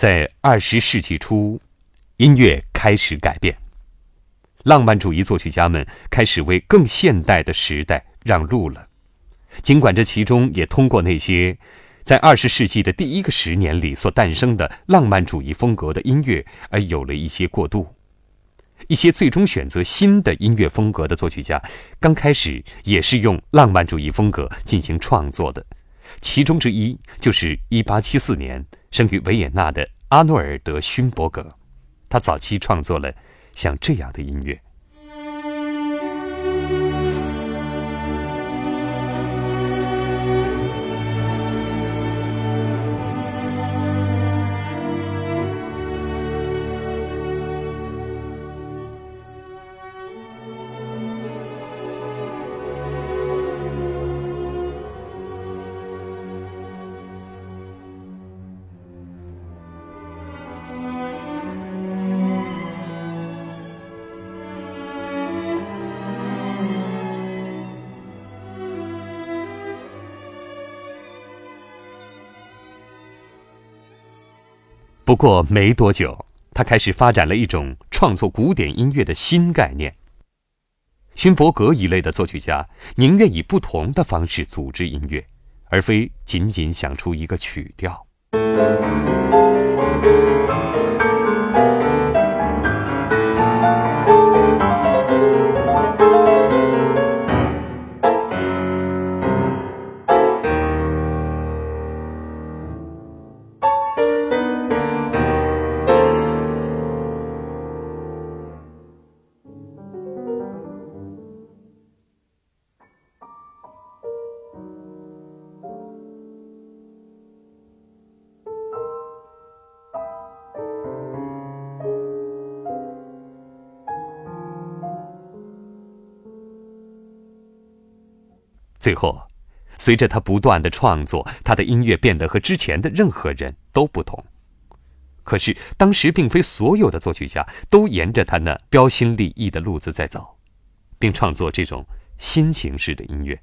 在二十世纪初，音乐开始改变，浪漫主义作曲家们开始为更现代的时代让路了。尽管这其中也通过那些在二十世纪的第一个十年里所诞生的浪漫主义风格的音乐而有了一些过渡。一些最终选择新的音乐风格的作曲家，刚开始也是用浪漫主义风格进行创作的。其中之一就是1874年生于维也纳的阿诺尔德·勋伯格，他早期创作了像这样的音乐。不过没多久，他开始发展了一种创作古典音乐的新概念。勋伯格一类的作曲家宁愿以不同的方式组织音乐，而非仅仅想出一个曲调。最后，随着他不断的创作，他的音乐变得和之前的任何人都不同。可是，当时并非所有的作曲家都沿着他那标新立异的路子在走，并创作这种新形式的音乐。